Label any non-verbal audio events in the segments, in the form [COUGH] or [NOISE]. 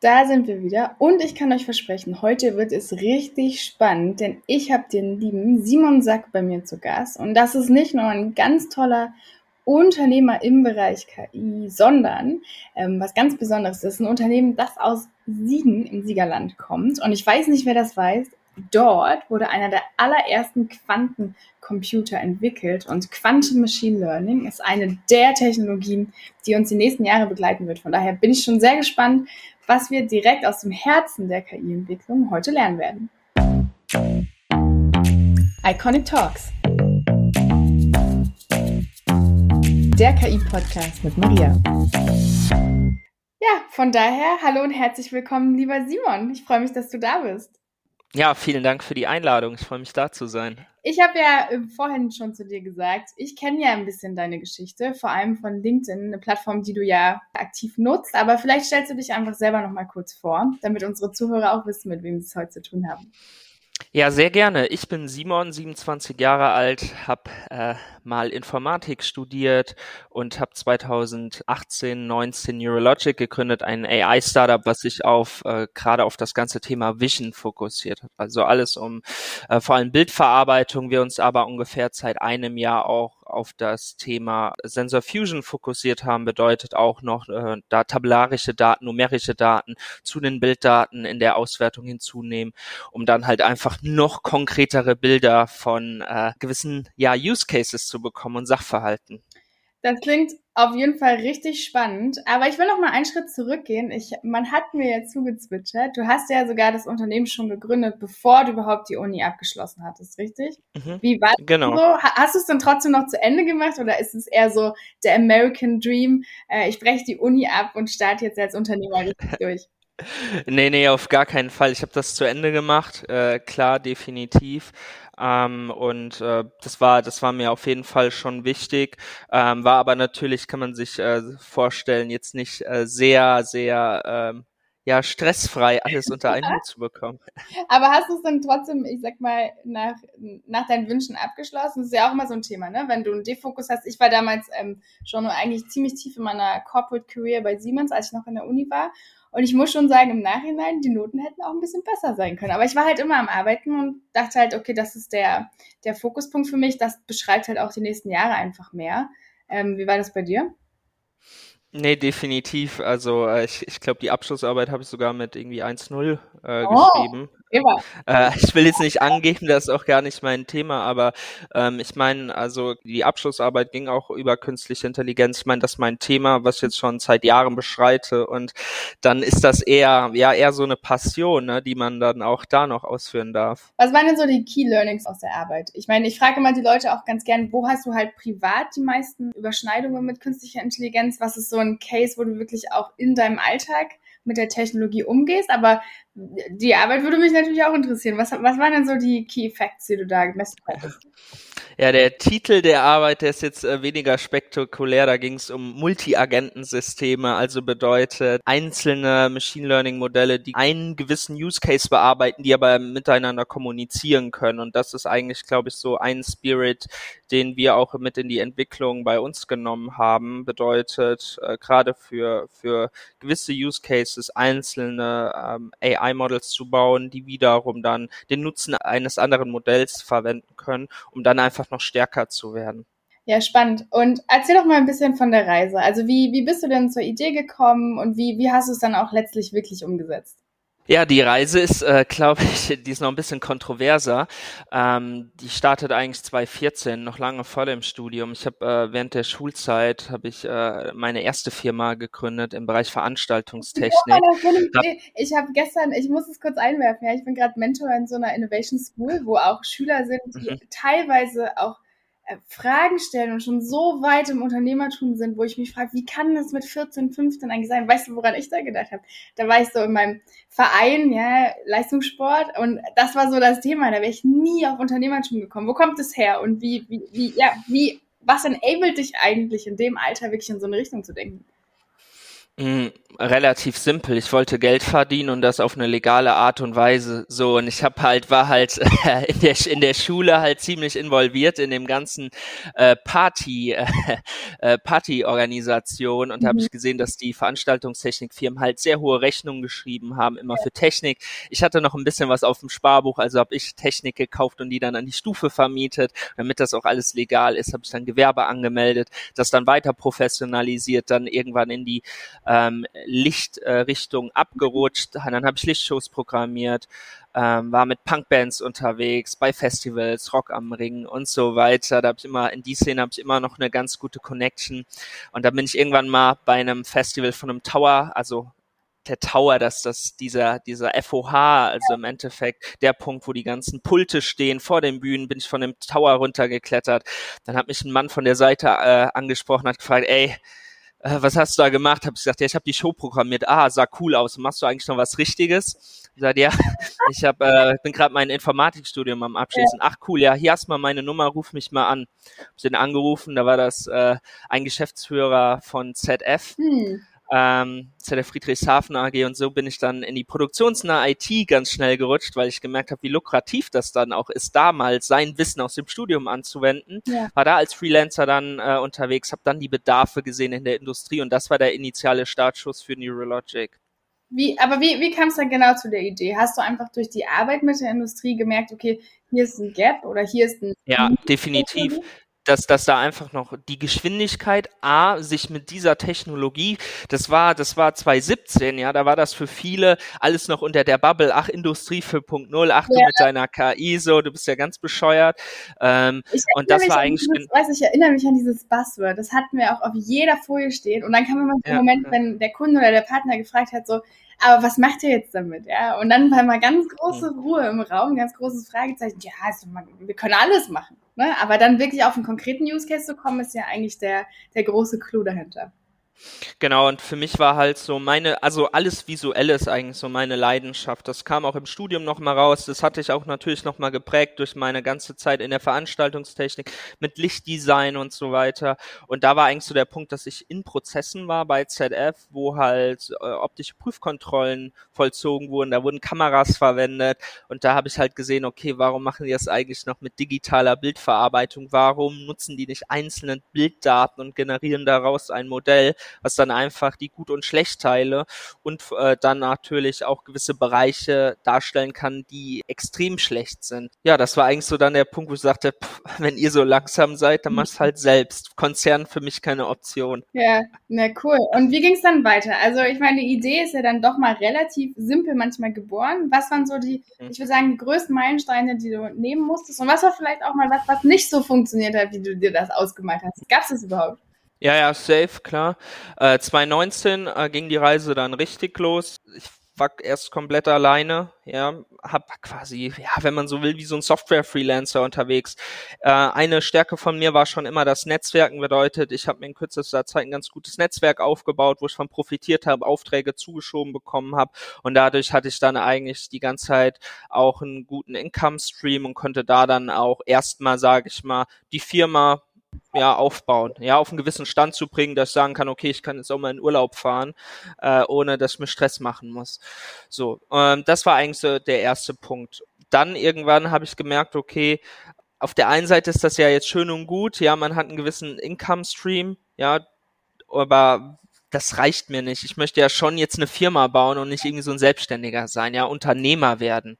Da sind wir wieder und ich kann euch versprechen, heute wird es richtig spannend, denn ich habe den lieben Simon Sack bei mir zu Gast und das ist nicht nur ein ganz toller Unternehmer im Bereich KI, sondern ähm, was ganz Besonderes ist, ein Unternehmen, das aus Siegen im Siegerland kommt und ich weiß nicht, wer das weiß, dort wurde einer der allerersten Quantencomputer entwickelt und Quantum Machine Learning ist eine der Technologien, die uns die nächsten Jahre begleiten wird. Von daher bin ich schon sehr gespannt, was wir direkt aus dem Herzen der KI-Entwicklung heute lernen werden. Iconic Talks. Der KI-Podcast mit Maria. Ja, von daher, hallo und herzlich willkommen, lieber Simon. Ich freue mich, dass du da bist. Ja, vielen Dank für die Einladung. Ich freue mich, da zu sein. Ich habe ja äh, vorhin schon zu dir gesagt, ich kenne ja ein bisschen deine Geschichte, vor allem von LinkedIn, eine Plattform, die du ja aktiv nutzt. Aber vielleicht stellst du dich einfach selber noch mal kurz vor, damit unsere Zuhörer auch wissen, mit wem sie es heute zu tun haben. Ja, sehr gerne. Ich bin Simon, 27 Jahre alt, habe äh, mal Informatik studiert und habe 2018, 19 Neurologic gegründet, ein AI-Startup, was sich auf äh, gerade auf das ganze Thema Vision fokussiert hat. Also alles um äh, vor allem Bildverarbeitung. Wir uns aber ungefähr seit einem Jahr auch auf das Thema Sensor Fusion fokussiert haben, bedeutet auch noch äh, da tabellarische Daten, numerische Daten zu den Bilddaten in der Auswertung hinzunehmen, um dann halt einfach noch konkretere Bilder von äh, gewissen ja Use Cases zu bekommen und Sachverhalten. Das klingt auf jeden Fall richtig spannend. Aber ich will noch mal einen Schritt zurückgehen. Ich, man hat mir ja zugezwitschert. Du hast ja sogar das Unternehmen schon gegründet, bevor du überhaupt die Uni abgeschlossen hattest, richtig? Mhm. Wie war das genau. so? Hast du es dann trotzdem noch zu Ende gemacht oder ist es eher so der American Dream? Äh, ich breche die Uni ab und starte jetzt als Unternehmer richtig [LAUGHS] durch. Nee, nee, auf gar keinen Fall. Ich habe das zu Ende gemacht, äh, klar, definitiv. Ähm, und äh, das war, das war mir auf jeden Fall schon wichtig. Ähm, war aber natürlich, kann man sich äh, vorstellen, jetzt nicht äh, sehr, sehr ähm, ja, stressfrei alles unter einen Hut zu bekommen. [LAUGHS] Aber hast du es dann trotzdem, ich sag mal, nach, nach deinen Wünschen abgeschlossen? Das ist ja auch immer so ein Thema, ne? Wenn du einen Defokus hast. Ich war damals ähm, schon eigentlich ziemlich tief in meiner Corporate Career bei Siemens, als ich noch in der Uni war. Und ich muss schon sagen, im Nachhinein, die Noten hätten auch ein bisschen besser sein können. Aber ich war halt immer am Arbeiten und dachte halt, okay, das ist der, der Fokuspunkt für mich. Das beschreibt halt auch die nächsten Jahre einfach mehr. Ähm, wie war das bei dir? Nee, definitiv. Also äh, ich, ich glaube, die Abschlussarbeit habe ich sogar mit irgendwie 1-0 äh, oh. geschrieben. Immer. Äh, [LAUGHS] ich will jetzt nicht angeben, das ist auch gar nicht mein Thema, aber ähm, ich meine, also die Abschlussarbeit ging auch über künstliche Intelligenz. Ich meine, das ist mein Thema, was ich jetzt schon seit Jahren beschreite und dann ist das eher, ja, eher so eine Passion, ne, die man dann auch da noch ausführen darf. Was waren denn so die Key Learnings aus der Arbeit? Ich meine, ich frage immer die Leute auch ganz gern, wo hast du halt privat die meisten Überschneidungen mit künstlicher Intelligenz? Was ist so ein Case, wo du wirklich auch in deinem Alltag mit der Technologie umgehst. Aber die Arbeit würde mich natürlich auch interessieren. Was, was waren denn so die Key Facts, die du da gemessen hattest? Ja, der Titel der Arbeit, der ist jetzt äh, weniger spektakulär. Da ging es um Multi-Agentensysteme, also bedeutet einzelne Machine Learning Modelle, die einen gewissen Use Case bearbeiten, die aber miteinander kommunizieren können. Und das ist eigentlich, glaube ich, so ein Spirit, den wir auch mit in die Entwicklung bei uns genommen haben. Bedeutet äh, gerade für für gewisse Use Cases einzelne ähm, AI-Models zu bauen, die wiederum dann den Nutzen eines anderen Modells verwenden können, um dann einfach noch stärker zu werden. Ja, spannend. Und erzähl doch mal ein bisschen von der Reise. Also wie, wie bist du denn zur Idee gekommen und wie, wie hast du es dann auch letztlich wirklich umgesetzt? Ja, die Reise ist, äh, [LAUGHS] glaube ich, die ist noch ein bisschen kontroverser. Ähm, die startet eigentlich 2014, noch lange vor dem Studium. Ich habe äh, während der Schulzeit habe ich äh, meine erste Firma gegründet im Bereich Veranstaltungstechnik. Ja, ich habe gestern, ich muss es kurz einwerfen, ja, ich bin gerade Mentor in so einer Innovation School, wo auch Schüler sind, die mhm. teilweise auch Fragen stellen und schon so weit im Unternehmertum sind, wo ich mich frage, wie kann das mit 14, 15 eigentlich sein? Weißt du, woran ich da gedacht habe? Da war ich so in meinem Verein, ja, Leistungssport und das war so das Thema, da wäre ich nie auf Unternehmertum gekommen. Wo kommt es her und wie, wie, wie, ja, wie, was enabled dich eigentlich in dem Alter wirklich in so eine Richtung zu denken? Relativ simpel. Ich wollte Geld verdienen und das auf eine legale Art und Weise. So und ich habe halt war halt [LAUGHS] in der in der Schule halt ziemlich involviert in dem ganzen äh, Party äh, [LAUGHS] äh Partyorganisation und mhm. habe ich gesehen, dass die Veranstaltungstechnikfirmen halt sehr hohe Rechnungen geschrieben haben immer für Technik. Ich hatte noch ein bisschen was auf dem Sparbuch, also habe ich Technik gekauft und die dann an die Stufe vermietet, damit das auch alles legal ist. Habe ich dann Gewerbe angemeldet, das dann weiter professionalisiert, dann irgendwann in die ähm, Lichtrichtung äh, abgerutscht. Dann habe ich Lichtshows programmiert, ähm, war mit Punkbands unterwegs, bei Festivals, Rock am Ring und so weiter. Da habe ich immer, in die Szene habe ich immer noch eine ganz gute Connection. Und da bin ich irgendwann mal bei einem Festival von einem Tower, also der Tower, dass das dieser dieser FOH, also im Endeffekt der Punkt, wo die ganzen Pulte stehen vor den Bühnen, bin ich von dem Tower runtergeklettert. Dann hat mich ein Mann von der Seite äh, angesprochen, hat gefragt, ey, äh, was hast du da gemacht? Hab ich gesagt, ja, ich habe die Show programmiert. Ah, sah cool aus. Machst du eigentlich noch was Richtiges? Ich sagte, ja, [LAUGHS] ich hab, äh, bin gerade mein Informatikstudium am Abschließen. Ach cool, ja, hier hast du mal meine Nummer, ruf mich mal an. Hab ich den angerufen, da war das äh, ein Geschäftsführer von ZF. Hm ähm, zu der Friedrichshafen AG und so bin ich dann in die produktionsnahe IT ganz schnell gerutscht, weil ich gemerkt habe, wie lukrativ das dann auch ist, damals sein Wissen aus dem Studium anzuwenden. Ja. War da als Freelancer dann äh, unterwegs, habe dann die Bedarfe gesehen in der Industrie und das war der initiale Startschuss für Neurologic. Wie, aber wie, wie kam es dann genau zu der Idee? Hast du einfach durch die Arbeit mit der Industrie gemerkt, okay, hier ist ein Gap oder hier ist ein... Ja, definitiv dass, dass da einfach noch die Geschwindigkeit A, sich mit dieser Technologie, das war, das war 2017, ja, da war das für viele alles noch unter der Bubble, ach, Industrie 4.0, ach, du ja. mit deiner KI so, du bist ja ganz bescheuert. Ähm, und das war eigentlich. Dieses, weiß ich erinnere mich an dieses Buzzword, das hatten wir auch auf jeder Folie stehen und dann kam immer der ja, Moment, ja. wenn der Kunde oder der Partner gefragt hat, so, aber was macht ihr jetzt damit? Ja, und dann war mal ganz große mhm. Ruhe im Raum, ganz großes Fragezeichen. Ja, also, wir können alles machen. Ne? Aber dann wirklich auf einen konkreten Use Case zu kommen, ist ja eigentlich der, der große Clou dahinter. Genau, und für mich war halt so meine, also alles Visuelle ist eigentlich so meine Leidenschaft. Das kam auch im Studium nochmal raus. Das hatte ich auch natürlich nochmal geprägt durch meine ganze Zeit in der Veranstaltungstechnik mit Lichtdesign und so weiter. Und da war eigentlich so der Punkt, dass ich in Prozessen war bei ZF, wo halt äh, optische Prüfkontrollen vollzogen wurden. Da wurden Kameras verwendet. Und da habe ich halt gesehen, okay, warum machen die das eigentlich noch mit digitaler Bildverarbeitung? Warum nutzen die nicht einzelne Bilddaten und generieren daraus ein Modell? Was dann einfach die Gut- und Schlechtteile und äh, dann natürlich auch gewisse Bereiche darstellen kann, die extrem schlecht sind. Ja, das war eigentlich so dann der Punkt, wo ich sagte, pff, wenn ihr so langsam seid, dann machst halt selbst. Konzern für mich keine Option. Ja, na cool. Und wie ging es dann weiter? Also ich meine, die Idee ist ja dann doch mal relativ simpel manchmal geboren. Was waren so die, mhm. ich würde sagen, die größten Meilensteine, die du nehmen musstest? Und was war vielleicht auch mal was, was nicht so funktioniert hat, wie du dir das ausgemalt hast? Gab es das überhaupt? Ja, ja, safe, klar. Äh, 2019 äh, ging die Reise dann richtig los. Ich war erst komplett alleine, ja, hab quasi, ja, wenn man so will, wie so ein Software-Freelancer unterwegs. Äh, eine Stärke von mir war schon immer das Netzwerken, bedeutet, ich habe mir in kürzester Zeit ein ganz gutes Netzwerk aufgebaut, wo ich von profitiert habe, Aufträge zugeschoben bekommen habe und dadurch hatte ich dann eigentlich die ganze Zeit auch einen guten Income-Stream und konnte da dann auch erstmal, sage ich mal, die Firma ja, aufbauen, ja, auf einen gewissen Stand zu bringen, dass ich sagen kann, okay, ich kann jetzt auch mal in Urlaub fahren, äh, ohne dass ich mir Stress machen muss. So, ähm, das war eigentlich so der erste Punkt. Dann irgendwann habe ich gemerkt, okay, auf der einen Seite ist das ja jetzt schön und gut, ja, man hat einen gewissen Income Stream, ja, aber das reicht mir nicht. Ich möchte ja schon jetzt eine Firma bauen und nicht irgendwie so ein Selbstständiger sein, ja, Unternehmer werden.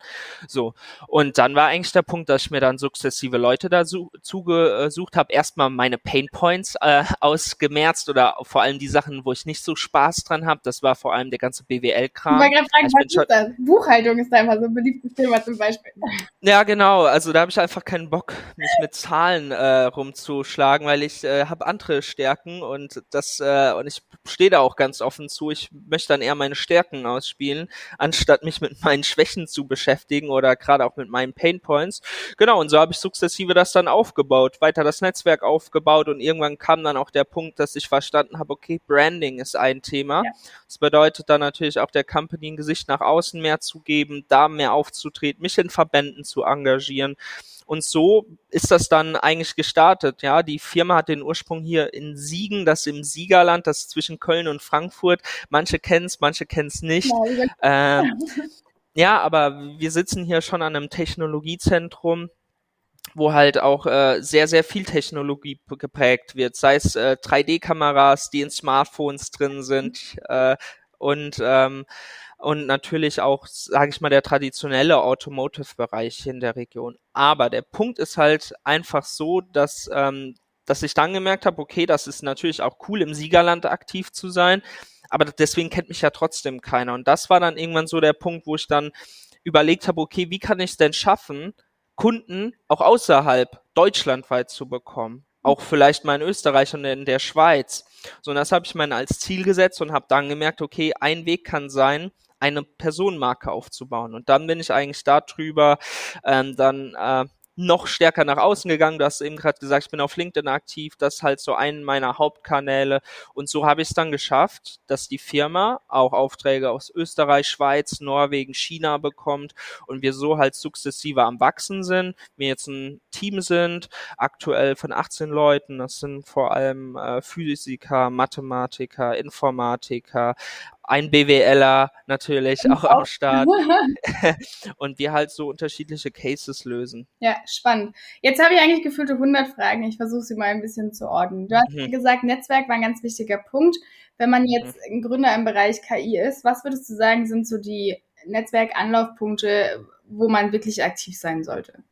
So. Und dann war eigentlich der Punkt, dass ich mir dann sukzessive Leute da zugesucht habe. Erstmal meine Pain Points äh, ausgemerzt oder vor allem die Sachen, wo ich nicht so Spaß dran habe. Das war vor allem der ganze BWL-Kram. Ich fragen, also was ist das? Buchhaltung ist immer so ein beliebtes Thema zum Beispiel. Ja, genau. Also da habe ich einfach keinen Bock, mich mit Zahlen äh, rumzuschlagen, weil ich äh, habe andere Stärken und das äh, und ich stehe da auch ganz offen zu. Ich möchte dann eher meine Stärken ausspielen, anstatt mich mit meinen Schwächen zu beschäftigen oder gerade auch mit meinen Pain Points. Genau, und so habe ich sukzessive das dann aufgebaut, weiter das Netzwerk aufgebaut und irgendwann kam dann auch der Punkt, dass ich verstanden habe, okay, Branding ist ein Thema. Ja. Das bedeutet dann natürlich auch der Company ein Gesicht nach außen mehr zu geben, da mehr aufzutreten, mich in Verbänden zu engagieren Und so ist das dann eigentlich gestartet. Ja, die Firma hat den Ursprung hier in Siegen, das im Siegerland, das zwischen Köln und Frankfurt. Manche kennen es, manche kennen es nicht. Ja, äh, [LAUGHS] ja, aber wir sitzen hier schon an einem Technologiezentrum wo halt auch äh, sehr, sehr viel Technologie geprägt wird, sei es äh, 3D-Kameras, die in Smartphones drin sind äh, und ähm, und natürlich auch, sage ich mal, der traditionelle Automotive-Bereich in der Region. Aber der Punkt ist halt einfach so, dass ähm, dass ich dann gemerkt habe, okay, das ist natürlich auch cool, im Siegerland aktiv zu sein, aber deswegen kennt mich ja trotzdem keiner. Und das war dann irgendwann so der Punkt, wo ich dann überlegt habe, okay, wie kann ich es denn schaffen, Kunden auch außerhalb deutschlandweit zu bekommen. Auch vielleicht mal in Österreich und in der Schweiz. So, und das habe ich mir als Ziel gesetzt und habe dann gemerkt, okay, ein Weg kann sein, eine Personenmarke aufzubauen. Und dann bin ich eigentlich darüber ähm, dann äh, noch stärker nach außen gegangen. Du hast eben gerade gesagt, ich bin auf LinkedIn aktiv. Das ist halt so einen meiner Hauptkanäle. Und so habe ich es dann geschafft, dass die Firma auch Aufträge aus Österreich, Schweiz, Norwegen, China bekommt und wir so halt sukzessive am Wachsen sind. Wir jetzt ein Team sind, aktuell von 18 Leuten. Das sind vor allem äh, Physiker, Mathematiker, Informatiker, ein BWLer natürlich auch am Start [LAUGHS] und wir halt so unterschiedliche Cases lösen. Ja, spannend. Jetzt habe ich eigentlich gefühlte 100 Fragen. Ich versuche sie mal ein bisschen zu ordnen. Du hast mhm. gesagt, Netzwerk war ein ganz wichtiger Punkt. Wenn man jetzt mhm. ein Gründer im Bereich KI ist, was würdest du sagen, sind so die Netzwerkanlaufpunkte, wo man wirklich aktiv sein sollte?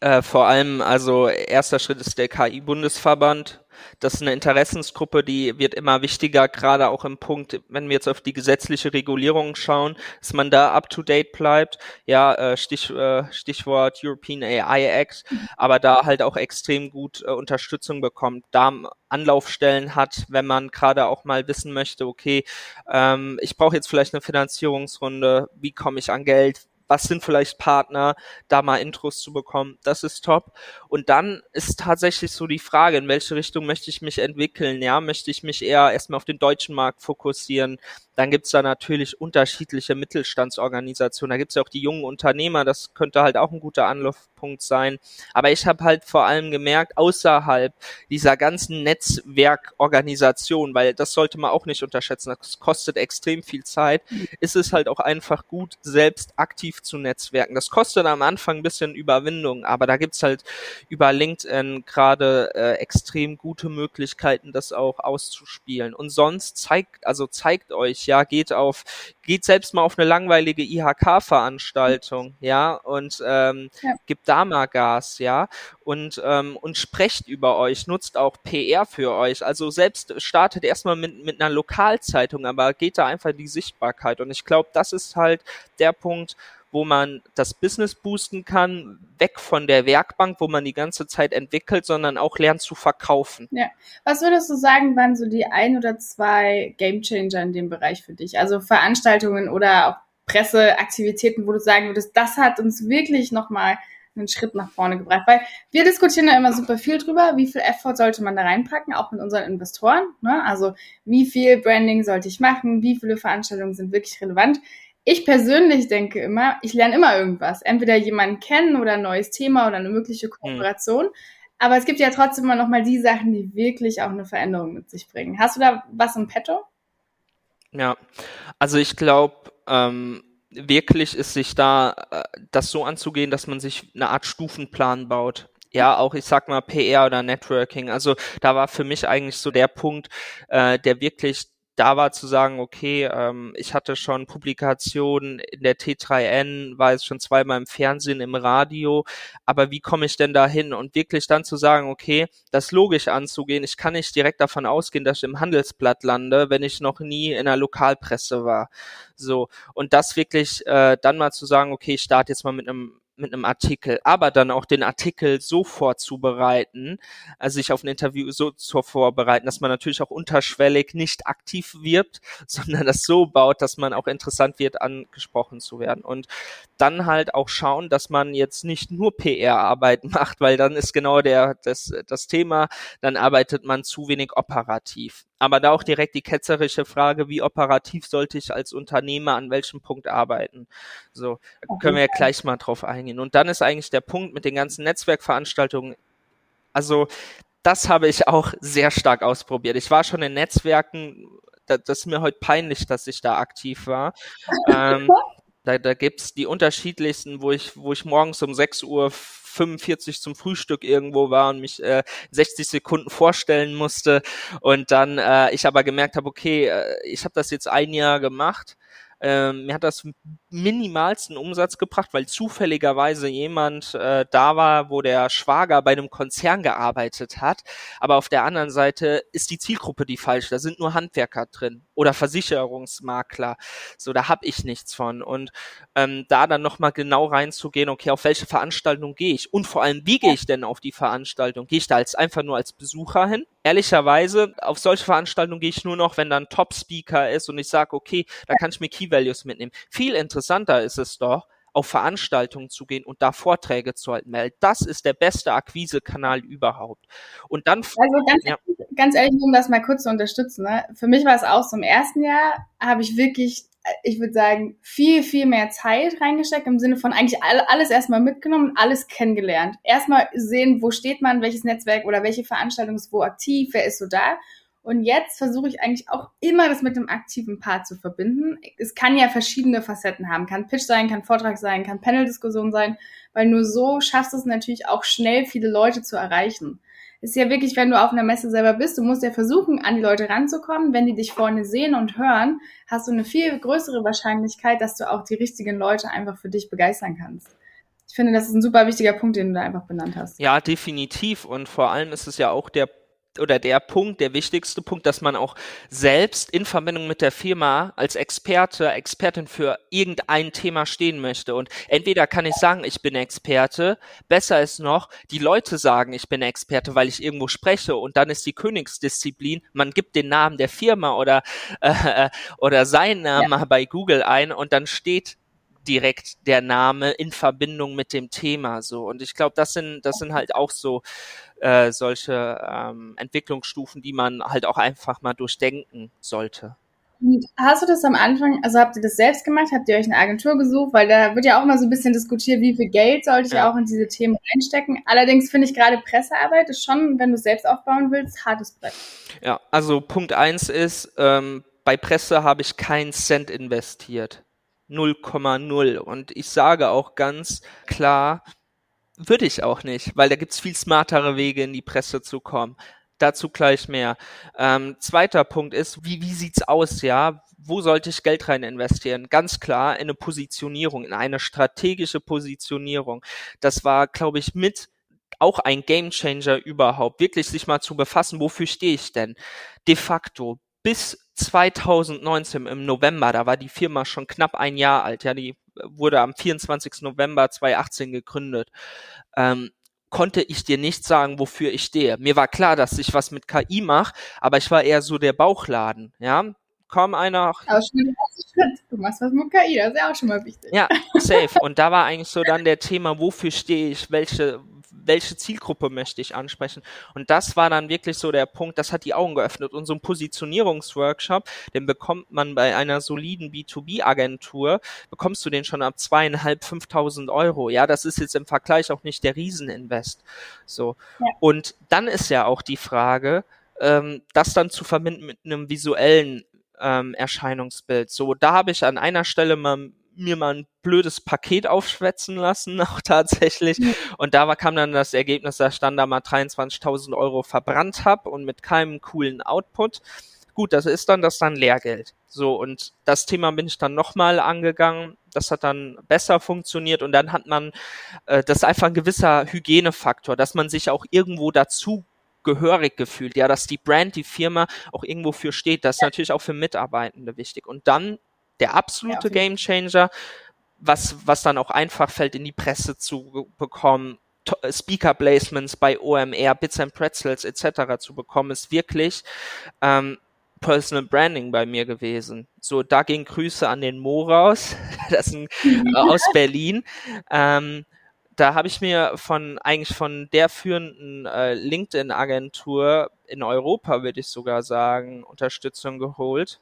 Äh, vor allem, also erster Schritt ist der KI-Bundesverband. Das ist eine Interessensgruppe, die wird immer wichtiger, gerade auch im Punkt, wenn wir jetzt auf die gesetzliche Regulierung schauen, dass man da up to date bleibt. Ja, äh, Stich, äh, Stichwort European AI Act, aber da halt auch extrem gut äh, Unterstützung bekommt, da Anlaufstellen hat, wenn man gerade auch mal wissen möchte, okay, ähm, ich brauche jetzt vielleicht eine Finanzierungsrunde, wie komme ich an Geld, was sind vielleicht Partner, da mal Intros zu bekommen, das ist top. Und dann ist tatsächlich so die Frage, in welche Richtung möchte ich mich entwickeln, ja, möchte ich mich eher erstmal auf den deutschen Markt fokussieren, dann gibt's da natürlich unterschiedliche Mittelstandsorganisationen. Da gibt's ja auch die jungen Unternehmer, das könnte halt auch ein guter Anlaufpunkt sein. Aber ich habe halt vor allem gemerkt, außerhalb dieser ganzen Netzwerkorganisation, weil das sollte man auch nicht unterschätzen, das kostet extrem viel Zeit, ist es halt auch einfach gut, selbst aktiv zu netzwerken. Das kostet am Anfang ein bisschen Überwindung, aber da gibt's halt über LinkedIn gerade äh, extrem gute Möglichkeiten, das auch auszuspielen. Und sonst zeigt, also zeigt euch, ja, geht auf, geht selbst mal auf eine langweilige IHK-Veranstaltung, ja, und ähm, ja. gibt da mal Gas, ja, und, ähm, und sprecht über euch, nutzt auch PR für euch. Also selbst startet erstmal mit, mit einer Lokalzeitung, aber geht da einfach die Sichtbarkeit. Und ich glaube, das ist halt der Punkt, wo man das Business boosten kann, weg von der Werkbank, wo man die ganze Zeit entwickelt, sondern auch lernt zu verkaufen. Ja. Was würdest du sagen, waren so die ein oder zwei Gamechanger in dem Bereich für dich? Also Veranstaltungen oder auch Presseaktivitäten, wo du sagen würdest, das hat uns wirklich nochmal einen Schritt nach vorne gebracht. Weil wir diskutieren da immer super viel drüber, wie viel Effort sollte man da reinpacken, auch mit unseren Investoren. Ne? Also wie viel Branding sollte ich machen, wie viele Veranstaltungen sind wirklich relevant ich persönlich denke immer, ich lerne immer irgendwas. Entweder jemanden kennen oder ein neues Thema oder eine mögliche mhm. Kooperation. Mhm. Aber es gibt ja trotzdem immer noch mal die Sachen, die wirklich auch eine Veränderung mit sich bringen. Hast du da was im Petto? Ja, also ich glaube, ähm, wirklich ist sich da äh, das so anzugehen, dass man sich eine Art Stufenplan baut ja, auch ich sag mal PR oder Networking. Also da war für mich eigentlich so der Punkt, äh, der wirklich da war zu sagen, okay, ähm, ich hatte schon Publikationen in der T3N, war jetzt schon zweimal im Fernsehen, im Radio, aber wie komme ich denn da hin? Und wirklich dann zu sagen, okay, das logisch anzugehen, ich kann nicht direkt davon ausgehen, dass ich im Handelsblatt lande, wenn ich noch nie in der Lokalpresse war. So, und das wirklich äh, dann mal zu sagen, okay, ich starte jetzt mal mit einem mit einem Artikel, aber dann auch den Artikel so vorzubereiten, also sich auf ein Interview so zu vorbereiten, dass man natürlich auch unterschwellig nicht aktiv wirbt, [LAUGHS] sondern das so baut, dass man auch interessant wird, angesprochen zu werden. Und dann halt auch schauen, dass man jetzt nicht nur PR-Arbeit [LAUGHS] macht, weil dann ist genau der, das, das Thema, dann arbeitet man zu wenig operativ. Aber da auch direkt die ketzerische Frage, wie operativ sollte ich als Unternehmer an welchem Punkt arbeiten? So, können wir ja gleich mal drauf eingehen. Und dann ist eigentlich der Punkt mit den ganzen Netzwerkveranstaltungen, also das habe ich auch sehr stark ausprobiert. Ich war schon in Netzwerken, das ist mir heute peinlich, dass ich da aktiv war. [LAUGHS] ähm, da, da gibt's die unterschiedlichsten, wo ich, wo ich morgens um 6 Uhr 45 zum Frühstück irgendwo war und mich äh, 60 Sekunden vorstellen musste. Und dann äh, ich aber gemerkt habe, okay, äh, ich habe das jetzt ein Jahr gemacht ähm, mir hat das minimalsten Umsatz gebracht, weil zufälligerweise jemand äh, da war, wo der Schwager bei einem Konzern gearbeitet hat. Aber auf der anderen Seite ist die Zielgruppe die falsche. Da sind nur Handwerker drin oder Versicherungsmakler. So, da habe ich nichts von. Und ähm, da dann nochmal genau reinzugehen, okay, auf welche Veranstaltung gehe ich? Und vor allem, wie gehe ich denn auf die Veranstaltung? Gehe ich da als einfach nur als Besucher hin? Ehrlicherweise, auf solche Veranstaltungen gehe ich nur noch, wenn da ein Top-Speaker ist und ich sage, okay, da kann ich mir Key Values mitnehmen. Viel interessanter ist es doch, auf Veranstaltungen zu gehen und da Vorträge zu halten, weil das ist der beste Akquisekanal überhaupt. Und dann also ganz, ja. ganz ehrlich, um das mal kurz zu unterstützen, ne? für mich war es auch so im ersten Jahr habe ich wirklich ich würde sagen, viel, viel mehr Zeit reingesteckt im Sinne von eigentlich alles erstmal mitgenommen, alles kennengelernt. Erstmal sehen, wo steht man, welches Netzwerk oder welche Veranstaltung ist wo aktiv, wer ist so da. Und jetzt versuche ich eigentlich auch immer das mit dem aktiven Part zu verbinden. Es kann ja verschiedene Facetten haben. Kann Pitch sein, kann Vortrag sein, kann Panel-Diskussion sein, weil nur so schaffst du es natürlich auch schnell, viele Leute zu erreichen. Ist ja wirklich, wenn du auf einer Messe selber bist, du musst ja versuchen, an die Leute ranzukommen. Wenn die dich vorne sehen und hören, hast du eine viel größere Wahrscheinlichkeit, dass du auch die richtigen Leute einfach für dich begeistern kannst. Ich finde, das ist ein super wichtiger Punkt, den du da einfach benannt hast. Ja, definitiv. Und vor allem ist es ja auch der oder der Punkt, der wichtigste Punkt, dass man auch selbst in Verbindung mit der Firma als Experte, Expertin für irgendein Thema stehen möchte. Und entweder kann ich sagen, ich bin Experte, besser ist noch, die Leute sagen, ich bin Experte, weil ich irgendwo spreche und dann ist die Königsdisziplin, man gibt den Namen der Firma oder, [LAUGHS] äh, oder seinen Namen ja. bei Google ein und dann steht direkt der Name in Verbindung mit dem Thema so und ich glaube das sind das sind halt auch so äh, solche ähm, Entwicklungsstufen die man halt auch einfach mal durchdenken sollte und hast du das am Anfang, also habt ihr das selbst gemacht? Habt ihr euch eine Agentur gesucht? Weil da wird ja auch mal so ein bisschen diskutiert, wie viel Geld sollte ich ja. auch in diese Themen reinstecken. Allerdings finde ich gerade Pressearbeit ist schon, wenn du selbst aufbauen willst, hartes Brett. Ja, also Punkt eins ist, ähm, bei Presse habe ich keinen Cent investiert. 0,0. Und ich sage auch ganz klar, würde ich auch nicht, weil da gibt's viel smartere Wege, in die Presse zu kommen. Dazu gleich mehr. Ähm, zweiter Punkt ist, wie, wie sieht's aus, ja? Wo sollte ich Geld rein investieren? Ganz klar in eine Positionierung, in eine strategische Positionierung. Das war, glaube ich, mit auch ein Gamechanger überhaupt, wirklich sich mal zu befassen, wofür stehe ich denn? De facto bis 2019 im November, da war die Firma schon knapp ein Jahr alt, ja, die wurde am 24. November 2018 gegründet, ähm, konnte ich dir nicht sagen, wofür ich stehe. Mir war klar, dass ich was mit KI mache, aber ich war eher so der Bauchladen, ja. Kaum einer. Aber schon Schritt. Du machst was mit KI, das ist ja auch schon mal wichtig. Ja, safe. Und da war eigentlich so dann der Thema, wofür stehe ich, welche, welche Zielgruppe möchte ich ansprechen. Und das war dann wirklich so der Punkt, das hat die Augen geöffnet. Und so ein Positionierungsworkshop, den bekommt man bei einer soliden B2B-Agentur, bekommst du den schon ab zweieinhalb, fünftausend Euro. Ja, das ist jetzt im Vergleich auch nicht der Rieseninvest. So. Ja. Und dann ist ja auch die Frage, ähm, das dann zu verbinden mit einem visuellen ähm, Erscheinungsbild. So, da habe ich an einer Stelle mal mir mal ein blödes Paket aufschwätzen lassen, [LAUGHS] auch tatsächlich. Und da war, kam dann das Ergebnis, dass ich dann da mal 23.000 Euro verbrannt habe und mit keinem coolen Output. Gut, das ist dann das dann Lehrgeld. So, und das Thema bin ich dann nochmal angegangen. Das hat dann besser funktioniert und dann hat man, äh, das ist einfach ein gewisser Hygienefaktor, dass man sich auch irgendwo dazu gehörig gefühlt, ja, dass die Brand, die Firma auch irgendwo für steht. Das ist natürlich auch für Mitarbeitende wichtig. Und dann der absolute ja, Game Changer, was, was dann auch einfach fällt, in die Presse zu bekommen, Speaker Placements bei OMR, Bits and Pretzels etc. zu bekommen, ist wirklich ähm, Personal Branding bei mir gewesen. So, da gehen Grüße an den Mo raus, [LAUGHS] das ist ein, äh, aus [LAUGHS] Berlin. Ähm, da habe ich mir von eigentlich von der führenden äh, LinkedIn-Agentur in Europa, würde ich sogar sagen, Unterstützung geholt.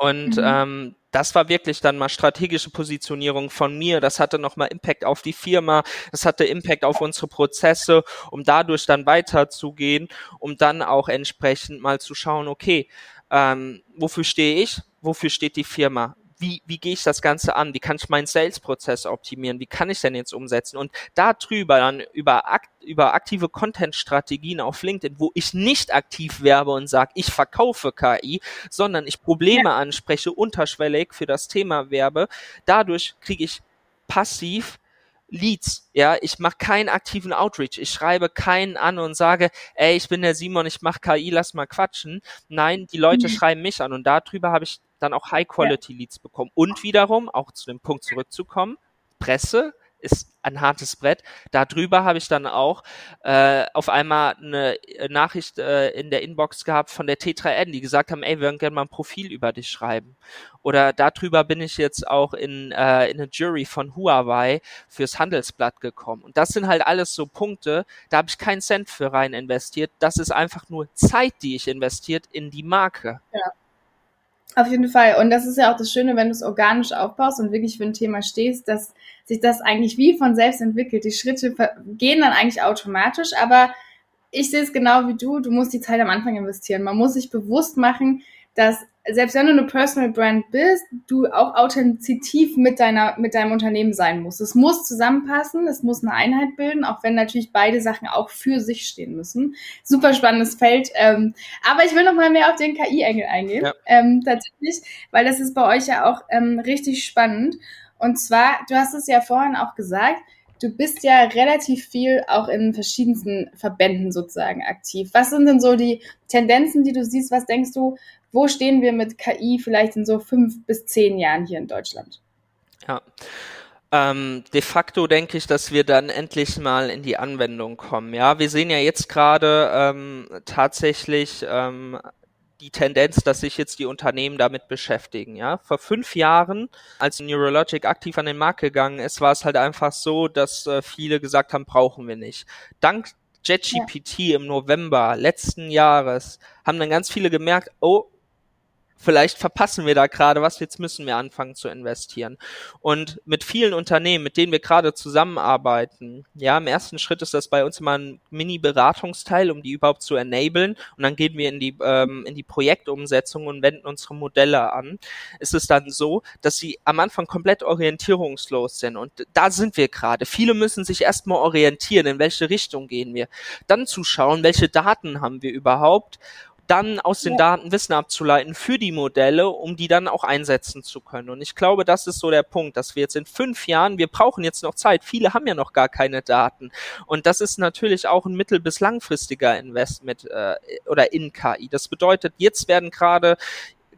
Und mhm. ähm, das war wirklich dann mal strategische Positionierung von mir. Das hatte nochmal Impact auf die Firma, das hatte Impact auf unsere Prozesse, um dadurch dann weiterzugehen, um dann auch entsprechend mal zu schauen, okay, ähm, wofür stehe ich, wofür steht die Firma, wie, wie gehe ich das Ganze an? Wie kann ich meinen Sales-Prozess optimieren? Wie kann ich denn jetzt umsetzen? Und darüber dann über, akt, über aktive Content-Strategien auf LinkedIn, wo ich nicht aktiv werbe und sage, ich verkaufe KI, sondern ich Probleme anspreche, unterschwellig für das Thema werbe, dadurch kriege ich passiv Leads, ja, ich mache keinen aktiven Outreach, ich schreibe keinen an und sage, ey, ich bin der Simon, ich mache KI, lass mal quatschen. Nein, die Leute mhm. schreiben mich an und darüber habe ich dann auch High-Quality-Leads bekommen. Und wiederum, auch zu dem Punkt zurückzukommen, Presse ist ein hartes Brett. Darüber habe ich dann auch äh, auf einmal eine Nachricht äh, in der Inbox gehabt von der T3N, die gesagt haben, ey, wir würden gerne mal ein Profil über dich schreiben. Oder darüber bin ich jetzt auch in, äh, in eine Jury von Huawei fürs Handelsblatt gekommen. Und das sind halt alles so Punkte, da habe ich keinen Cent für rein investiert. Das ist einfach nur Zeit, die ich investiert in die Marke. Ja. Auf jeden Fall. Und das ist ja auch das Schöne, wenn du es organisch aufbaust und wirklich für ein Thema stehst, dass sich das eigentlich wie von selbst entwickelt. Die Schritte gehen dann eigentlich automatisch, aber ich sehe es genau wie du, du musst die Zeit am Anfang investieren. Man muss sich bewusst machen, dass selbst wenn du eine Personal Brand bist, du auch authentitiv mit deiner, mit deinem Unternehmen sein musst. Es muss zusammenpassen, es muss eine Einheit bilden, auch wenn natürlich beide Sachen auch für sich stehen müssen. Super spannendes Feld. Ähm, aber ich will noch mal mehr auf den KI-Engel eingehen, ja. ähm, tatsächlich, weil das ist bei euch ja auch ähm, richtig spannend. Und zwar, du hast es ja vorhin auch gesagt, du bist ja relativ viel auch in verschiedensten Verbänden sozusagen aktiv. Was sind denn so die Tendenzen, die du siehst? Was denkst du, wo stehen wir mit KI vielleicht in so fünf bis zehn Jahren hier in Deutschland? Ja. Ähm, de facto denke ich, dass wir dann endlich mal in die Anwendung kommen. Ja, wir sehen ja jetzt gerade ähm, tatsächlich ähm, die Tendenz, dass sich jetzt die Unternehmen damit beschäftigen. Ja, vor fünf Jahren, als Neurologic aktiv an den Markt gegangen ist, war es halt einfach so, dass äh, viele gesagt haben, brauchen wir nicht. Dank JetGPT ja. im November letzten Jahres haben dann ganz viele gemerkt, oh, vielleicht verpassen wir da gerade was, jetzt müssen wir anfangen zu investieren. Und mit vielen Unternehmen, mit denen wir gerade zusammenarbeiten, ja, im ersten Schritt ist das bei uns immer ein Mini-Beratungsteil, um die überhaupt zu enablen. Und dann gehen wir in die, ähm, in die Projektumsetzung und wenden unsere Modelle an. Ist es dann so, dass sie am Anfang komplett orientierungslos sind. Und da sind wir gerade. Viele müssen sich erstmal orientieren, in welche Richtung gehen wir. Dann zu schauen, welche Daten haben wir überhaupt dann aus den ja. Daten Wissen abzuleiten für die Modelle, um die dann auch einsetzen zu können. Und ich glaube, das ist so der Punkt, dass wir jetzt in fünf Jahren, wir brauchen jetzt noch Zeit. Viele haben ja noch gar keine Daten. Und das ist natürlich auch ein mittel- bis langfristiger Investment äh, oder in KI. Das bedeutet, jetzt werden gerade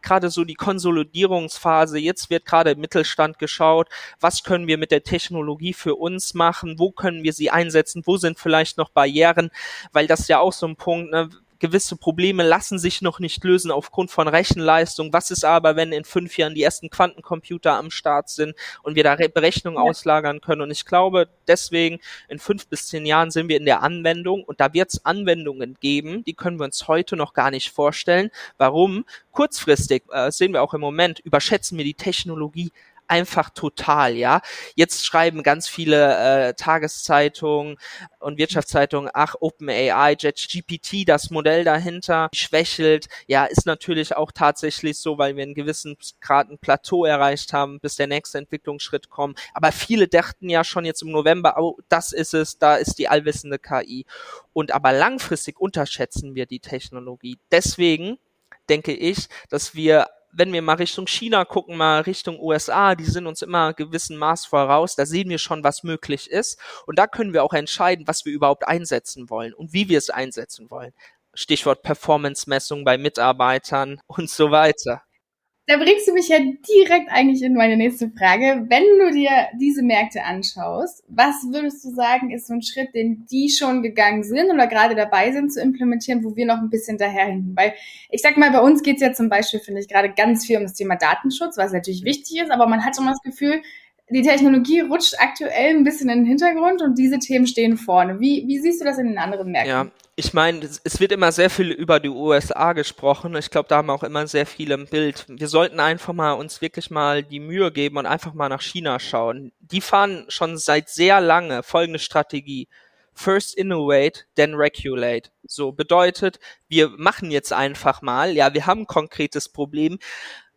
gerade so die Konsolidierungsphase. Jetzt wird gerade im Mittelstand geschaut, was können wir mit der Technologie für uns machen, wo können wir sie einsetzen, wo sind vielleicht noch Barrieren, weil das ja auch so ein Punkt, ne, gewisse Probleme lassen sich noch nicht lösen aufgrund von Rechenleistung. Was ist aber, wenn in fünf Jahren die ersten Quantencomputer am Start sind und wir da Berechnungen ja. auslagern können? Und ich glaube, deswegen in fünf bis zehn Jahren sind wir in der Anwendung und da wird es Anwendungen geben, die können wir uns heute noch gar nicht vorstellen. Warum? Kurzfristig äh, sehen wir auch im Moment, überschätzen wir die Technologie einfach total, ja. Jetzt schreiben ganz viele äh, Tageszeitungen und Wirtschaftszeitungen, ach, OpenAI, JetGPT, das Modell dahinter schwächelt. Ja, ist natürlich auch tatsächlich so, weil wir einen gewissen Grad ein Plateau erreicht haben, bis der nächste Entwicklungsschritt kommt. Aber viele dachten ja schon jetzt im November, oh, das ist es, da ist die allwissende KI. Und aber langfristig unterschätzen wir die Technologie. Deswegen denke ich, dass wir wenn wir mal Richtung China gucken, mal Richtung USA, die sind uns immer gewissen Maß voraus, da sehen wir schon, was möglich ist. Und da können wir auch entscheiden, was wir überhaupt einsetzen wollen und wie wir es einsetzen wollen. Stichwort Performance-Messung bei Mitarbeitern und so weiter. Da bringst du mich ja direkt eigentlich in meine nächste Frage. Wenn du dir diese Märkte anschaust, was würdest du sagen, ist so ein Schritt, den die schon gegangen sind oder gerade dabei sind zu implementieren, wo wir noch ein bisschen daher hinten? Weil ich sag mal, bei uns geht's ja zum Beispiel, finde ich, gerade ganz viel um das Thema Datenschutz, was natürlich wichtig ist, aber man hat schon das Gefühl, die Technologie rutscht aktuell ein bisschen in den Hintergrund und diese Themen stehen vorne. Wie, wie siehst du das in den anderen Märkten? Ja, ich meine, es wird immer sehr viel über die USA gesprochen. Ich glaube, da haben auch immer sehr viele im Bild. Wir sollten einfach mal uns wirklich mal die Mühe geben und einfach mal nach China schauen. Die fahren schon seit sehr lange folgende Strategie. First innovate, then regulate. So bedeutet, wir machen jetzt einfach mal, ja, wir haben ein konkretes Problem,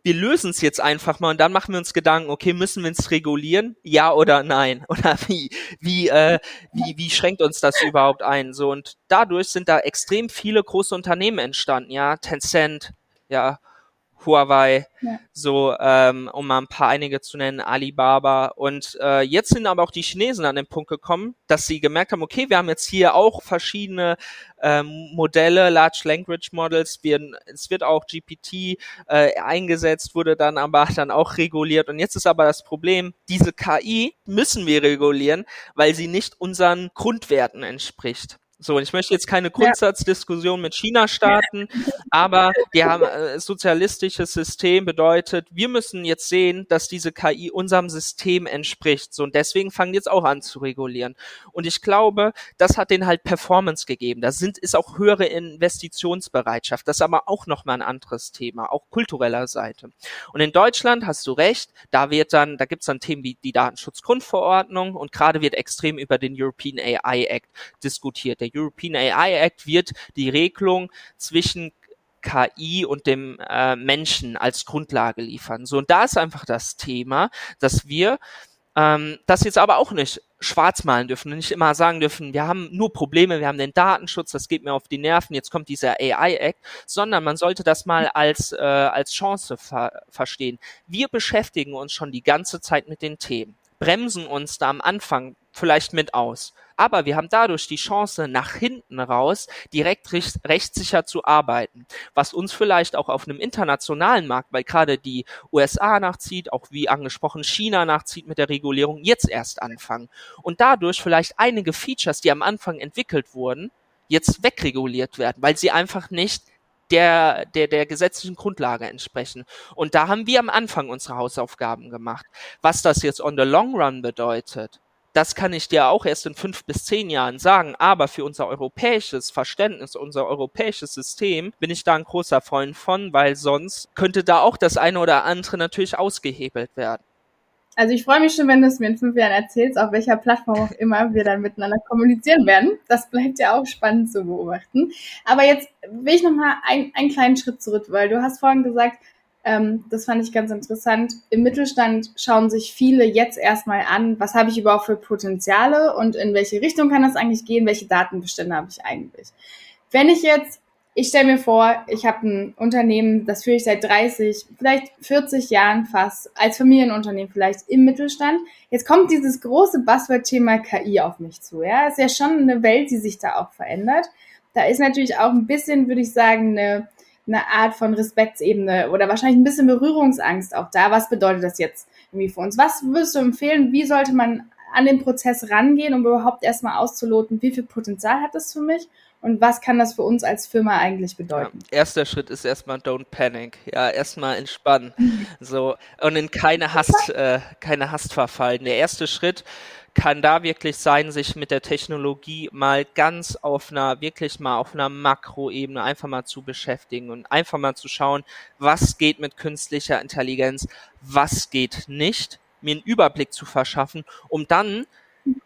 wir lösen es jetzt einfach mal und dann machen wir uns Gedanken, okay, müssen wir es regulieren? Ja oder nein? [LAUGHS] Oder wie, wie, äh, wie, wie schränkt uns das überhaupt ein? So, und dadurch sind da extrem viele große Unternehmen entstanden, ja, Tencent, ja, Huawei, ja. so ähm, um mal ein paar einige zu nennen, Alibaba. Und äh, jetzt sind aber auch die Chinesen an den Punkt gekommen, dass sie gemerkt haben, okay, wir haben jetzt hier auch verschiedene ähm, Modelle, Large Language Models, wir, es wird auch GPT äh, eingesetzt, wurde dann aber [LAUGHS] dann auch reguliert. Und jetzt ist aber das Problem, diese KI müssen wir regulieren, weil sie nicht unseren Grundwerten entspricht. So, und ich möchte jetzt keine Grundsatzdiskussion mit China starten, aber wir haben äh, sozialistisches System bedeutet, wir müssen jetzt sehen, dass diese KI unserem System entspricht. So, und deswegen fangen die jetzt auch an zu regulieren. Und ich glaube, das hat denen halt Performance gegeben. Da sind, ist auch höhere Investitionsbereitschaft. Das ist aber auch nochmal ein anderes Thema, auch kultureller Seite. Und in Deutschland hast du recht, da wird dann, da gibt's dann Themen wie die Datenschutzgrundverordnung und gerade wird extrem über den European AI Act diskutiert der European AI Act wird die Regelung zwischen KI und dem äh, Menschen als Grundlage liefern. So, und da ist einfach das Thema, dass wir ähm, das jetzt aber auch nicht schwarz malen dürfen und nicht immer sagen dürfen, wir haben nur Probleme, wir haben den Datenschutz, das geht mir auf die Nerven, jetzt kommt dieser AI-Act, sondern man sollte das mal als, äh, als Chance ver verstehen. Wir beschäftigen uns schon die ganze Zeit mit den Themen, bremsen uns da am Anfang vielleicht mit aus. Aber wir haben dadurch die Chance, nach hinten raus direkt recht, rechtssicher zu arbeiten, was uns vielleicht auch auf einem internationalen Markt, weil gerade die USA nachzieht, auch wie angesprochen China nachzieht mit der Regulierung, jetzt erst anfangen. Und dadurch vielleicht einige Features, die am Anfang entwickelt wurden, jetzt wegreguliert werden, weil sie einfach nicht der, der, der gesetzlichen Grundlage entsprechen. Und da haben wir am Anfang unsere Hausaufgaben gemacht. Was das jetzt on the long run bedeutet, das kann ich dir auch erst in fünf bis zehn Jahren sagen. Aber für unser europäisches Verständnis, unser europäisches System bin ich da ein großer Freund von, weil sonst könnte da auch das eine oder andere natürlich ausgehebelt werden. Also ich freue mich schon, wenn du es mir in fünf Jahren erzählst, auf welcher Plattform auch immer wir dann miteinander kommunizieren werden. Das bleibt ja auch spannend zu beobachten. Aber jetzt will ich nochmal ein, einen kleinen Schritt zurück, weil du hast vorhin gesagt, ähm, das fand ich ganz interessant. Im Mittelstand schauen sich viele jetzt erstmal an, was habe ich überhaupt für Potenziale und in welche Richtung kann das eigentlich gehen, welche Datenbestände habe ich eigentlich. Wenn ich jetzt, ich stelle mir vor, ich habe ein Unternehmen, das führe ich seit 30, vielleicht 40 Jahren fast, als Familienunternehmen vielleicht im Mittelstand. Jetzt kommt dieses große Buzzword-Thema KI auf mich zu. Ja, ist ja schon eine Welt, die sich da auch verändert. Da ist natürlich auch ein bisschen, würde ich sagen, eine eine Art von Respektsebene oder wahrscheinlich ein bisschen Berührungsangst auch da. Was bedeutet das jetzt irgendwie für uns? Was würdest du empfehlen? Wie sollte man an den Prozess rangehen, um überhaupt erstmal auszuloten, wie viel Potenzial hat das für mich und was kann das für uns als Firma eigentlich bedeuten? Ja, erster Schritt ist erstmal don't panic. Ja, erstmal entspannen. [LAUGHS] so und in keine Hast, äh, keine Hast verfallen. Der erste Schritt kann da wirklich sein, sich mit der Technologie mal ganz auf einer, wirklich mal auf einer Makroebene einfach mal zu beschäftigen und einfach mal zu schauen, was geht mit künstlicher Intelligenz, was geht nicht, mir einen Überblick zu verschaffen, um dann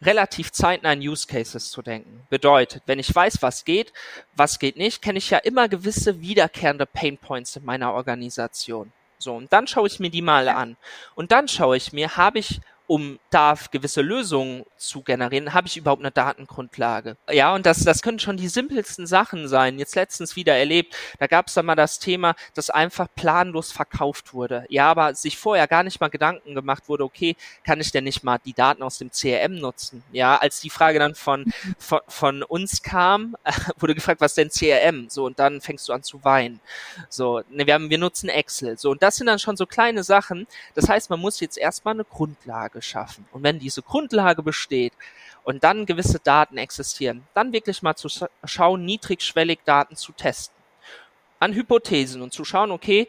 relativ zeitnah in Use Cases zu denken. Bedeutet, wenn ich weiß, was geht, was geht nicht, kenne ich ja immer gewisse wiederkehrende Pain Points in meiner Organisation. So, und dann schaue ich mir die mal an. Und dann schaue ich mir, habe ich um da gewisse Lösungen zu generieren, habe ich überhaupt eine Datengrundlage. Ja, und das, das können schon die simpelsten Sachen sein. Jetzt letztens wieder erlebt, da gab es dann mal das Thema, dass einfach planlos verkauft wurde. Ja, aber sich vorher gar nicht mal Gedanken gemacht wurde, okay, kann ich denn nicht mal die Daten aus dem CRM nutzen? Ja, als die Frage dann von, von, von uns kam, [LAUGHS] wurde gefragt, was denn CRM? So, und dann fängst du an zu weinen. So, ne, wir haben, wir nutzen Excel. So, und das sind dann schon so kleine Sachen. Das heißt, man muss jetzt erstmal eine Grundlage geschaffen. Und wenn diese Grundlage besteht und dann gewisse Daten existieren, dann wirklich mal zu schauen, niedrigschwellig Daten zu testen. An Hypothesen und zu schauen, okay,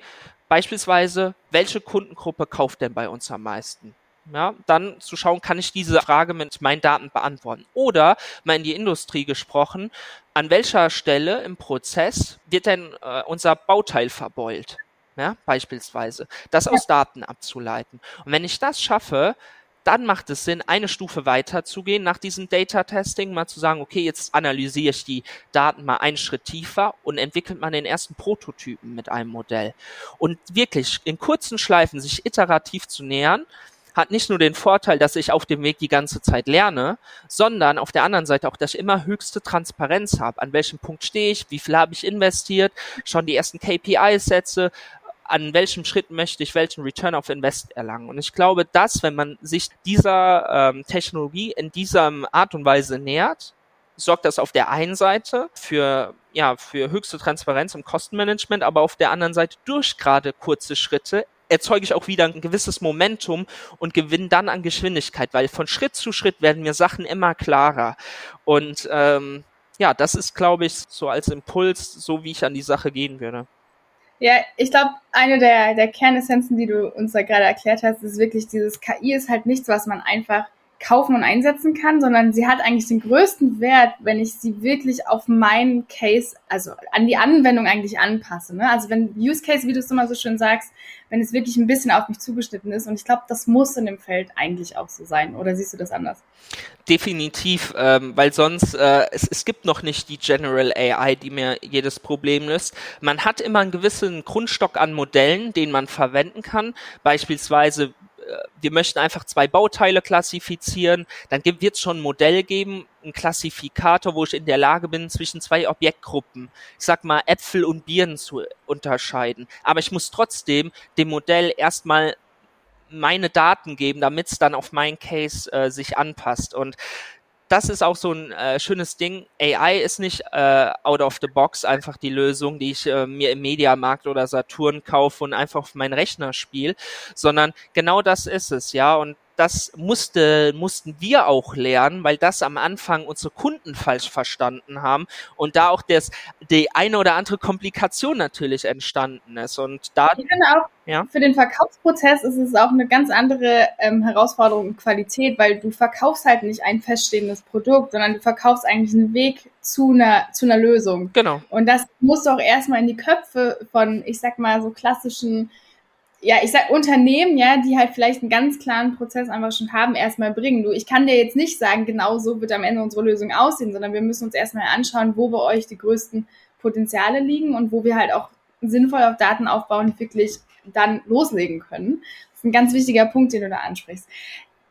beispielsweise, welche Kundengruppe kauft denn bei uns am meisten? ja, dann zu schauen, kann ich diese Frage mit meinen Daten beantworten. Oder mal in die Industrie gesprochen, an welcher Stelle im Prozess wird denn äh, unser Bauteil verbeult? Ja, beispielsweise. Das aus Daten abzuleiten. Und wenn ich das schaffe, dann macht es Sinn, eine Stufe weiter zu gehen nach diesem Data Testing, mal zu sagen, okay, jetzt analysiere ich die Daten mal einen Schritt tiefer und entwickelt man den ersten Prototypen mit einem Modell. Und wirklich in kurzen Schleifen sich iterativ zu nähern, hat nicht nur den Vorteil, dass ich auf dem Weg die ganze Zeit lerne, sondern auf der anderen Seite auch, dass ich immer höchste Transparenz habe. An welchem Punkt stehe ich? Wie viel habe ich investiert? Schon die ersten KPIs setze? An welchem Schritt möchte ich welchen Return of Invest erlangen? Und ich glaube, dass, wenn man sich dieser ähm, Technologie in dieser Art und Weise nähert, sorgt das auf der einen Seite für ja, für höchste Transparenz im Kostenmanagement, aber auf der anderen Seite durch gerade kurze Schritte erzeuge ich auch wieder ein gewisses Momentum und gewinne dann an Geschwindigkeit, weil von Schritt zu Schritt werden mir Sachen immer klarer. Und ähm, ja, das ist, glaube ich, so als Impuls, so wie ich an die Sache gehen würde. Ja, ich glaube, eine der, der Kernessenzen, die du uns da gerade erklärt hast, ist wirklich dieses KI ist halt nichts, was man einfach kaufen und einsetzen kann, sondern sie hat eigentlich den größten Wert, wenn ich sie wirklich auf meinen Case, also an die Anwendung eigentlich anpasse. Ne? Also wenn Use Case, wie du es immer so schön sagst, wenn es wirklich ein bisschen auf mich zugeschnitten ist. Und ich glaube, das muss in dem Feld eigentlich auch so sein. Oder siehst du das anders? Definitiv, ähm, weil sonst äh, es, es gibt noch nicht die General AI, die mir jedes Problem löst. Man hat immer einen gewissen Grundstock an Modellen, den man verwenden kann. Beispielsweise wir möchten einfach zwei Bauteile klassifizieren, dann wird es schon ein Modell geben, ein Klassifikator, wo ich in der Lage bin, zwischen zwei Objektgruppen, ich sag mal Äpfel und Birnen zu unterscheiden. Aber ich muss trotzdem dem Modell erstmal meine Daten geben, damit es dann auf mein Case äh, sich anpasst. Und das ist auch so ein äh, schönes Ding. AI ist nicht äh, out of the box einfach die Lösung, die ich äh, mir im Mediamarkt oder Saturn kaufe und einfach auf meinen Rechner spiele, sondern genau das ist es, ja. Und das musste, mussten wir auch lernen, weil das am Anfang unsere Kunden falsch verstanden haben und da auch das, die eine oder andere Komplikation natürlich entstanden ist. Und da. Auch, ja? für den Verkaufsprozess ist es auch eine ganz andere ähm, Herausforderung und Qualität, weil du verkaufst halt nicht ein feststehendes Produkt, sondern du verkaufst eigentlich einen Weg zu einer, zu einer Lösung. Genau. Und das musst du auch erstmal in die Köpfe von, ich sag mal, so klassischen ja, ich sag Unternehmen, ja, die halt vielleicht einen ganz klaren Prozess einfach schon haben, erstmal bringen. Du, ich kann dir jetzt nicht sagen, genau so wird am Ende unsere Lösung aussehen, sondern wir müssen uns erstmal anschauen, wo bei euch die größten Potenziale liegen und wo wir halt auch sinnvoll auf Daten aufbauen, die wirklich dann loslegen können. Das ist ein ganz wichtiger Punkt, den du da ansprichst.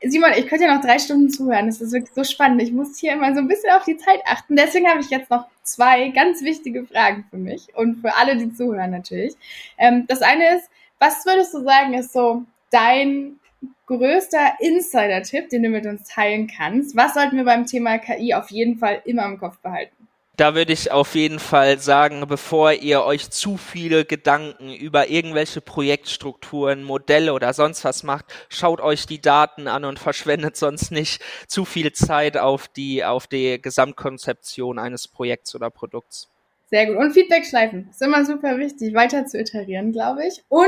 Simon, ich könnte ja noch drei Stunden zuhören. Das ist wirklich so spannend. Ich muss hier immer so ein bisschen auf die Zeit achten. Deswegen habe ich jetzt noch zwei ganz wichtige Fragen für mich und für alle, die zuhören natürlich. Ähm, das eine ist, was würdest du sagen, ist so dein größter Insider-Tipp, den du mit uns teilen kannst? Was sollten wir beim Thema KI auf jeden Fall immer im Kopf behalten? Da würde ich auf jeden Fall sagen, bevor ihr euch zu viele Gedanken über irgendwelche Projektstrukturen, Modelle oder sonst was macht, schaut euch die Daten an und [LAUGHS] verschwendet sonst nicht zu viel Zeit auf die, auf die Gesamtkonzeption eines Projekts oder Produkts. Sehr gut. Und Feedback schleifen. Ist immer super wichtig, weiter zu iterieren, glaube ich. Und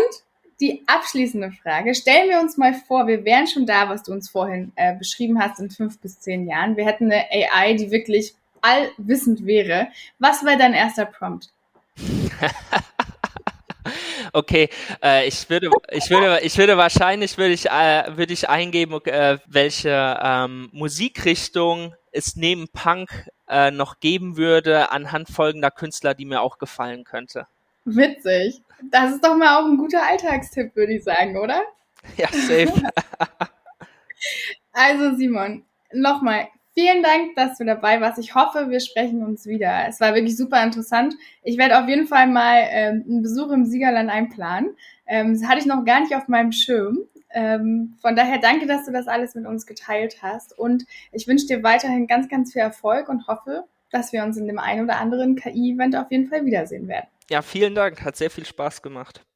die abschließende Frage. Stellen wir uns mal vor, wir wären schon da, was du uns vorhin äh, beschrieben hast, in fünf bis zehn Jahren. Wir hätten eine AI, die wirklich allwissend wäre. Was wäre dein erster Prompt? [LAUGHS] okay, äh, ich würde, ich würde, ich würde wahrscheinlich würde ich, äh, würde ich eingeben, äh, welche ähm, Musikrichtung es neben Punk äh, noch geben würde anhand folgender Künstler, die mir auch gefallen könnte. Witzig. Das ist doch mal auch ein guter Alltagstipp, würde ich sagen, oder? [LAUGHS] Ja, safe. [LAUGHS] also Simon, nochmal vielen Dank, dass du dabei warst. Ich hoffe, wir sprechen uns wieder. Es war wirklich super interessant. Ich werde auf jeden Fall mal ähm, einen Besuch im Siegerland einplanen. Ähm, das hatte ich noch gar nicht auf meinem Schirm. Ähm, von daher danke, dass du das alles mit uns geteilt hast. Und ich wünsche dir weiterhin ganz, ganz viel Erfolg und hoffe, dass wir uns in dem einen oder anderen KI-Event auf jeden Fall wiedersehen werden. Ja, vielen Dank. Hat sehr viel Spaß gemacht.